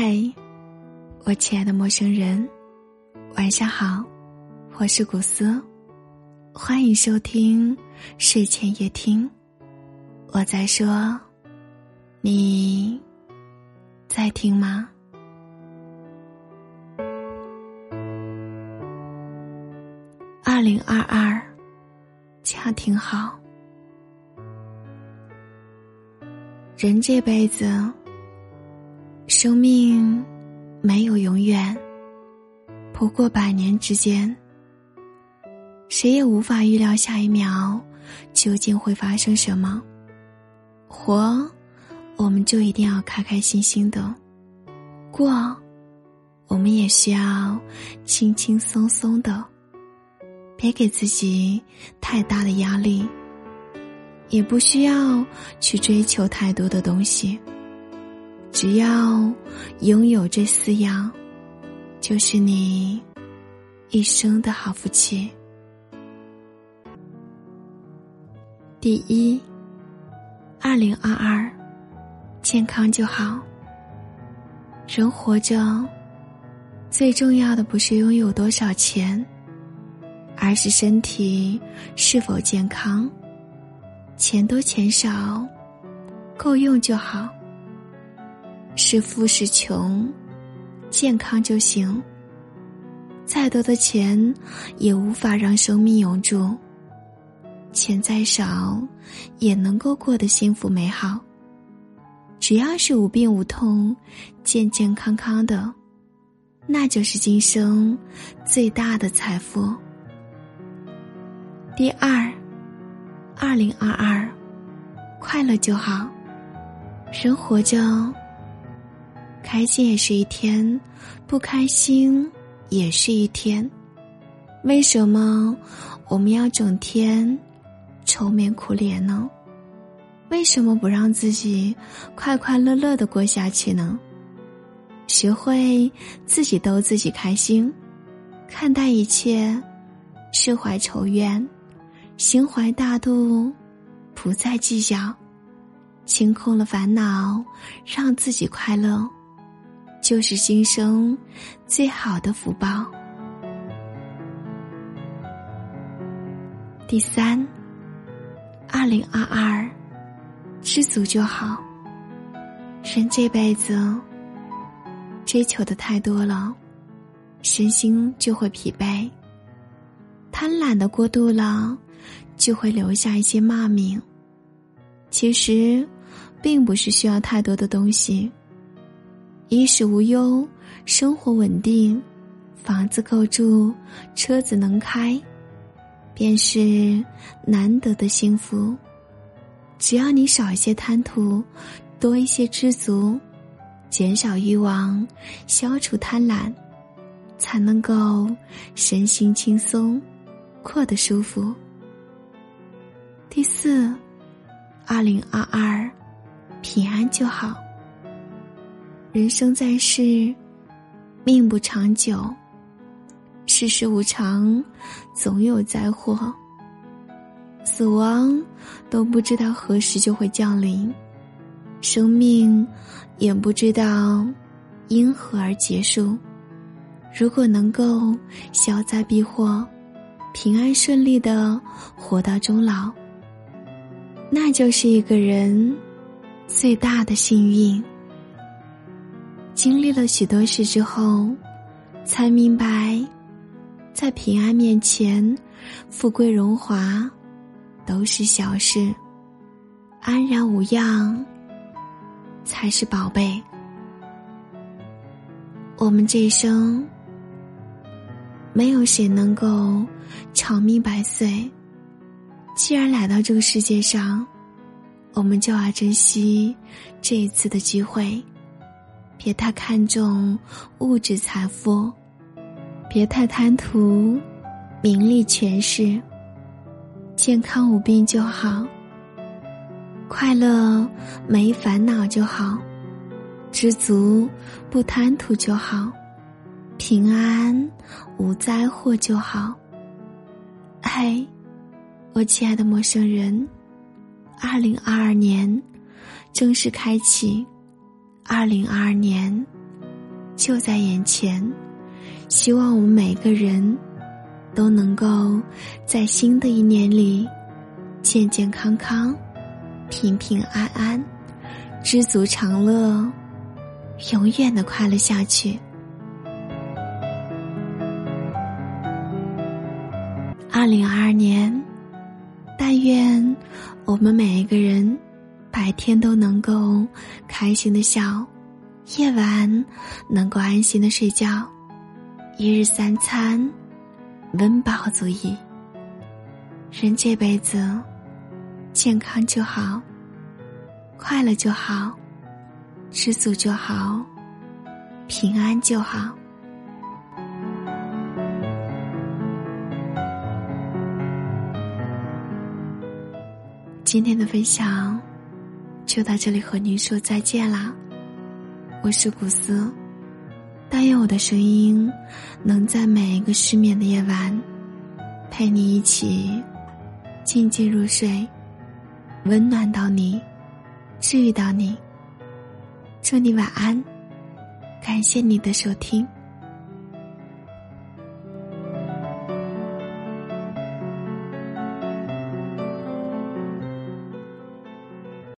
嗨，我亲爱的陌生人，晚上好，我是古斯，欢迎收听睡前夜听。我在说，你在听吗？二零二二，家挺好。人这辈子。生命没有永远，不过百年之间，谁也无法预料下一秒究竟会发生什么。活，我们就一定要开开心心的过，我们也需要轻轻松松的，别给自己太大的压力，也不需要去追求太多的东西。只要拥有这四样，就是你一生的好福气。第一，二零二二，健康就好。人活着，最重要的不是拥有多少钱，而是身体是否健康。钱多钱少，够用就好。是富是穷，健康就行。再多的钱也无法让生命永驻。钱再少，也能够过得幸福美好。只要是无病无痛、健健康康的，那就是今生最大的财富。第二，二零二二，快乐就好。人活着。开心也是一天，不开心也是一天。为什么我们要整天愁眉苦脸呢？为什么不让自己快快乐乐的过下去呢？学会自己逗自己开心，看待一切，释怀仇怨，心怀大度，不再计较，清空了烦恼，让自己快乐。就是今生最好的福报。第三，二零二二，知足就好。人这辈子追求的太多了，身心就会疲惫；贪婪的过度了，就会留下一些骂名。其实，并不是需要太多的东西。衣食无忧，生活稳定，房子够住，车子能开，便是难得的幸福。只要你少一些贪图，多一些知足，减少欲望，消除贪婪，才能够身心轻松，过得舒服。第四，二零二二，平安就好。人生在世，命不长久，世事无常，总有灾祸。死亡都不知道何时就会降临，生命也不知道因何而结束。如果能够消灾避祸，平安顺利的活到终老，那就是一个人最大的幸运。经历了许多事之后，才明白，在平安面前，富贵荣华都是小事，安然无恙才是宝贝。我们这一生，没有谁能够长命百岁。既然来到这个世界上，我们就要珍惜这一次的机会。别太看重物质财富，别太贪图名利权势。健康无病就好，快乐没烦恼就好，知足不贪图就好，平安无灾祸就好。嗨，我亲爱的陌生人，二零二二年正式开启。二零二二年，就在眼前。希望我们每个人都能够在新的一年里健健康康、平平安安、知足常乐，永远的快乐下去。二零二二年，但愿我们每一个人白天都能够开心的笑，夜晚能够安心的睡觉。一日三餐，温饱足矣。人这辈子，健康就好，快乐就好，知足就好，平安就好。今天的分享就到这里，和您说再见啦。我是古斯。但愿我的声音能在每一个失眠的夜晚，陪你一起静静入睡，温暖到你，治愈到你。祝你晚安，感谢你的收听。